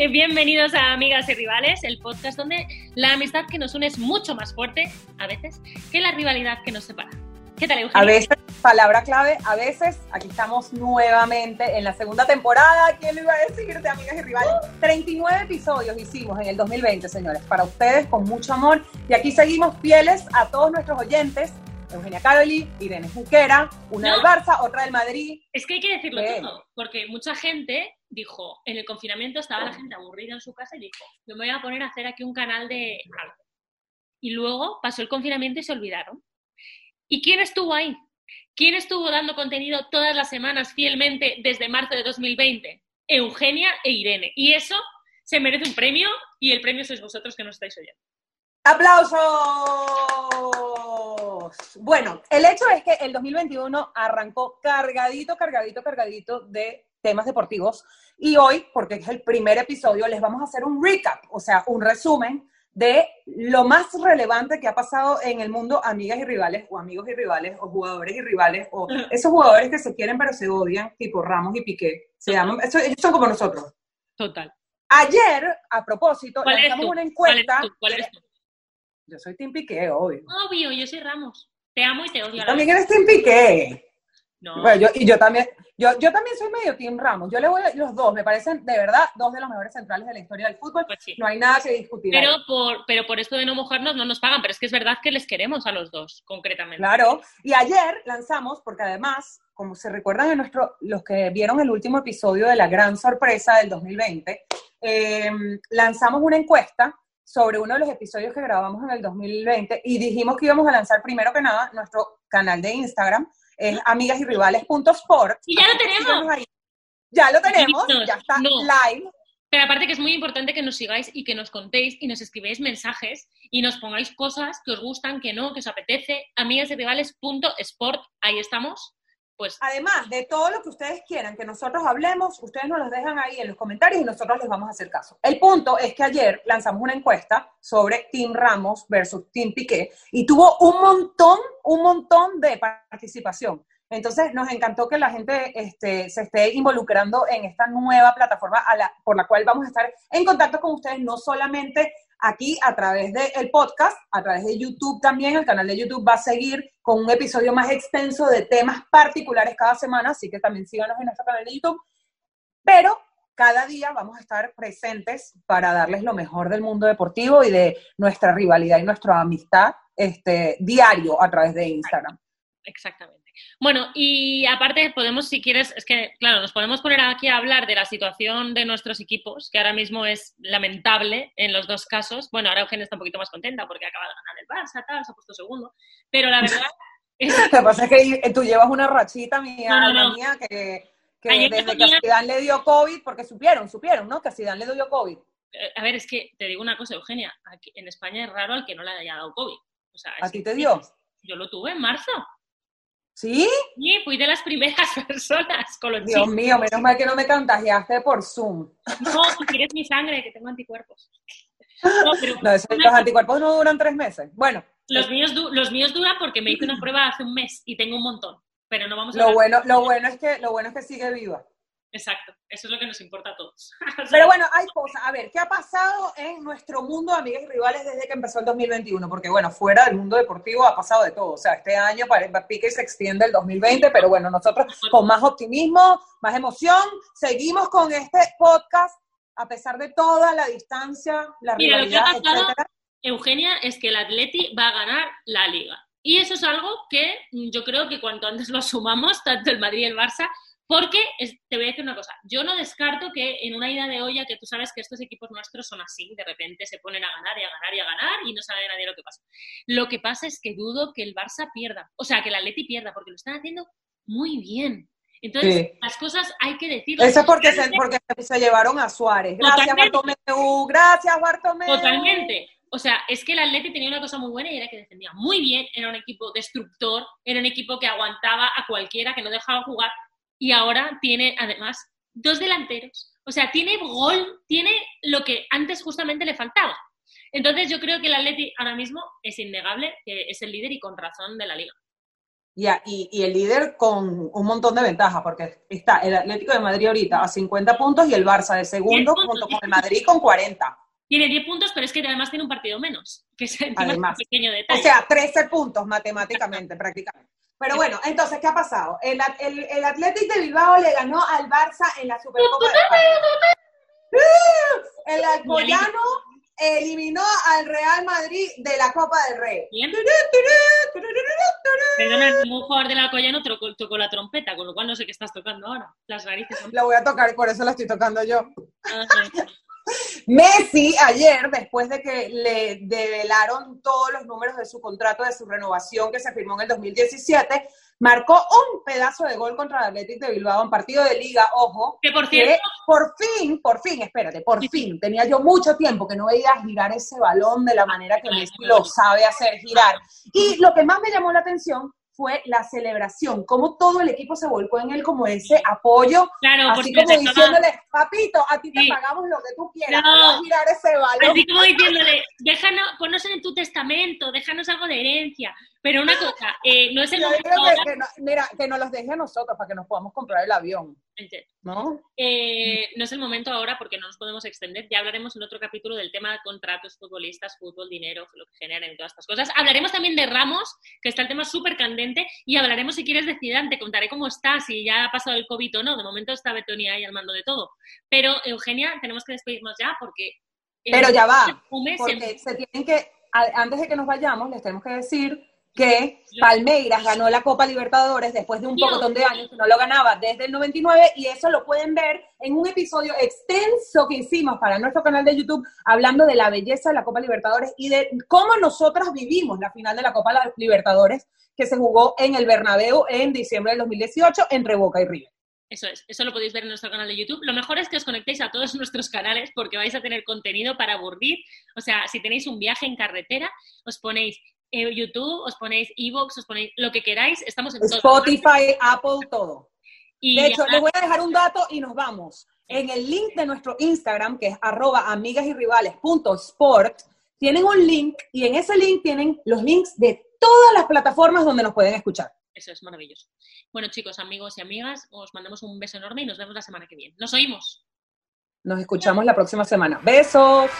Bienvenidos a Amigas y Rivales, el podcast donde la amistad que nos une es mucho más fuerte, a veces, que la rivalidad que nos separa. ¿Qué tal, Eugenia? A veces, palabra clave, a veces, aquí estamos nuevamente en la segunda temporada. ¿Quién lo iba a decir de Amigas y Rivales? 39 episodios hicimos en el 2020, señores, para ustedes con mucho amor. Y aquí seguimos fieles a todos nuestros oyentes. Eugenia Caroli, Irene Junquera, una No. del Barça, otra del Madrid. Es que hay que decirlo todo, porque mucha gente dijo, en el confinamiento estaba la gente aburrida en su casa y dijo, yo me voy a poner a hacer aquí un canal de algo. Y luego pasó el confinamiento y se olvidaron. ¿Y quién estuvo ahí? ¿Quién estuvo dando contenido todas las semanas fielmente desde marzo de 2020? Eugenia e Irene. Y eso se merece un premio y el premio sois vosotros que nos estáis oyendo. ¡Aplausos! Bueno, el hecho es que el 2021 arrancó cargadito, cargadito, cargadito de temas deportivos. Y hoy, porque es el primer episodio, les vamos a hacer un recap, o sea, un resumen de lo más relevante que ha pasado en el mundo amigas y rivales, o amigos y rivales, o jugadores y rivales, o esos jugadores que se quieren pero se odian, tipo Ramos y Piqué. Se llaman, eso- ellos son como nosotros. Total. Ayer, a propósito, ¿Cuál lanzamos una ¿Cuál encuesta. ¿Cuál eres tú? Yo soy Team Piqué, obvio. Obvio, yo soy Ramos. Te amo y te odio. a la También vez. eres Team Piqué. No. Bueno, yo, y yo también, yo, yo también soy medio Team Ramos. Yo le voy a los dos, me parecen de verdad dos de los mejores centrales de la historia del fútbol. Pues sí. No hay nada que discutir. ahí. Pero por, pero por esto de no mojarnos no nos pagan, pero es que es verdad que les queremos a los dos, concretamente. Claro. Y ayer lanzamos, porque además, como se recuerdan en nuestro, los que vieron el último episodio de la gran sorpresa del 2020, eh, lanzamos una encuesta sobre uno de los episodios que grabamos en el 2020 y dijimos que íbamos a lanzar primero que nada nuestro canal de Instagram, es amigasyrivales.sport. Y ya lo tenemos. ahí. Ya lo tenemos, ya está No. live. Pero aparte que es muy importante que nos sigáis y que nos contéis y nos escribáis mensajes y nos pongáis cosas que os gustan, que no, que os apetece. Amigasyrivales.sport, ahí estamos. Pues Además de todo lo que ustedes quieran que nosotros hablemos, ustedes nos los dejan ahí en los comentarios y nosotros les vamos a hacer caso. El punto es que ayer lanzamos una encuesta sobre Team Ramos versus Team Piqué y tuvo un montón, un montón de participación. Entonces nos encantó que la gente este, se esté involucrando en esta nueva plataforma por la cual vamos a estar en contacto con ustedes, no solamente aquí a través del podcast, a través de YouTube también. El canal de YouTube va a seguir con un episodio más extenso de temas particulares cada semana, así que también síganos en nuestro canal de YouTube. Pero cada día vamos a estar presentes para darles lo mejor del mundo deportivo y de nuestra rivalidad y nuestra amistad este, diario a través de Instagram. Exactamente. Bueno, y aparte podemos, si quieres, es que, claro, nos podemos poner aquí a hablar de la situación de nuestros equipos, que ahora mismo es lamentable en los dos casos. Bueno, ahora Eugenia está un poquito más contenta porque acaba de ganar el Barça, tal, se ha puesto segundo. Pero la verdad es Lo que pasa es que tú llevas una rachita mía, No, no, no. la mía, que, que Ayer desde me que a Zidane le dio COVID, porque supieron, supieron, ¿no? Que a Zidane le dio COVID. Eh, A ver, es que te digo una cosa, Eugenia, aquí en España es raro al que no le haya dado COVID. O sea, ¿A ti te dio? Yo lo tuve en marzo. ¿Sí? Y fui de las primeras personas con los Dios mío, menos mal que no me contagiaste por Zoom. No, si quieres mi sangre, que tengo anticuerpos. No, pero No, eso- los anticuerpos no duran tres meses. Bueno, los, míos los míos duran porque me hice una prueba hace un mes y tengo un montón. Pero no vamos a lo bueno, lo bueno es que lo bueno es que sigue viva. Exacto, eso es lo que nos importa a todos. Pero bueno, hay cosas. A ver, ¿qué ha pasado en nuestro mundo de amigas y rivales desde que empezó el 2021? Porque bueno, fuera del mundo deportivo ha pasado de todo. O sea, este año pare- pique se extiende el 2020, pero bueno, nosotros con más optimismo, más emoción, seguimos con este podcast a pesar de toda la distancia, la Mira, lo que ha pasado-. Eugenia, es que el Atleti va a ganar la liga. Y eso es algo que yo creo que cuanto antes lo sumamos, tanto el Madrid y el Barça, porque es- te voy a decir una cosa, yo no descarto que en una ida de olla, que tú sabes que estos equipos nuestros son así, de repente se ponen a ganar y a ganar y a ganar y no sabe nadie lo que pasa. Lo que pasa es que dudo que el Barça pierda, o sea, que el Atleti pierda, porque lo están haciendo muy bien. Entonces, Sí. las cosas hay que decirlas. Eso es porque se, porque se llevaron a Suárez. Gracias, Totalmente. Bartomeu. Gracias, Bartomeu. Totalmente. O sea, es que el Atleti tenía una cosa muy buena y era que defendía muy bien, era un equipo destructor, era un equipo que aguantaba a cualquiera, que no dejaba jugar, y ahora tiene además dos delanteros. O sea, tiene gol, tiene lo que antes justamente le faltaba. Entonces yo creo que el Atleti ahora mismo es innegable que es el líder y con razón de la liga. y, y, el líder con un montón de ventajas, porque está el Atlético de Madrid ahorita a 50 puntos y el Barça de segundo junto con el Madrid con 40. Tiene 10 puntos, pero es que además tiene un partido menos, que es el pequeño detalle. O sea, 13 puntos matemáticamente, prácticamente. Pero bueno, entonces, ¿qué ha pasado? El, el, el Atlético de Bilbao le ganó al Barça en la Supercopa de España. El Alcoyano eliminó al Real Madrid de la Copa del Rey. Perdona, un jugador del Alcoyano tocó, tocó, la trompeta, con lo cual no sé qué estás tocando ahora. Las narices son... La voy a tocar, por eso la estoy tocando yo. Ah, Messi ayer, después de que le develaron todos los números de su contrato de su renovación que se firmó en el 2017, marcó un pedazo de gol contra el Athletic de Bilbao en partido de liga, ojo. Que por cierto. por fin, por fin, espérate, por fin, tenía yo mucho tiempo que no veía girar ese balón de la manera que Messi lo sabe hacer girar. Y lo que más me llamó la atención fue la celebración, como todo el equipo se volcó en él como ese apoyo, claro, así como diciéndole, papito, a ti te pagamos lo que tú quieras, no. girar ese balón. Así como diciéndole, déjanos, ponnos en tu testamento, déjanos algo de herencia, pero una cosa, eh, no es el momento. Que, mira, que nos los deje a nosotros para que nos podamos comprar el avión. ¿No? Eh, no es el momento ahora porque no nos podemos extender. Ya hablaremos en otro capítulo del tema de contratos, futbolistas, fútbol, dinero, lo que generan y todas estas cosas. Hablaremos también de Ramos, que está el tema súper candente, y hablaremos, si quieres, de Zidane. Te contaré cómo está, si ya ha pasado el COVID o no. De momento está Betonia ahí al mando de todo. Pero, Eugenia, tenemos que despedirnos ya porque. Eh, Pero ya va. Porque se tienen que. Antes de que nos vayamos, les tenemos que decir que Palmeiras ganó la Copa Libertadores después de un pocotón de años que no lo ganaba desde el 99 y eso lo pueden ver en un episodio extenso que hicimos para nuestro canal de YouTube hablando de la belleza de la Copa Libertadores y de cómo nosotros vivimos la final de la Copa Libertadores que se jugó en el Bernabéu en diciembre del 2018 entre Boca y River. Eso es, eso lo podéis ver en nuestro canal de YouTube. Lo mejor es que os conectéis a todos nuestros canales porque vais a tener contenido para aburrir. O sea, si tenéis un viaje en carretera, os ponéis eh, YouTube, os ponéis Evox, os ponéis lo que queráis, estamos en Spotify, Apple, todo. de hecho, les voy a dejar un dato y nos vamos. En el link de nuestro Instagram, que es arroba amigas y tienen un link y en ese link tienen los links de todas las plataformas donde nos pueden escuchar. Eso es maravilloso. Bueno, chicos, amigos y amigas, os mandamos un beso enorme y nos vemos la semana que viene. Nos oímos. Nos escuchamos la próxima semana. Besos.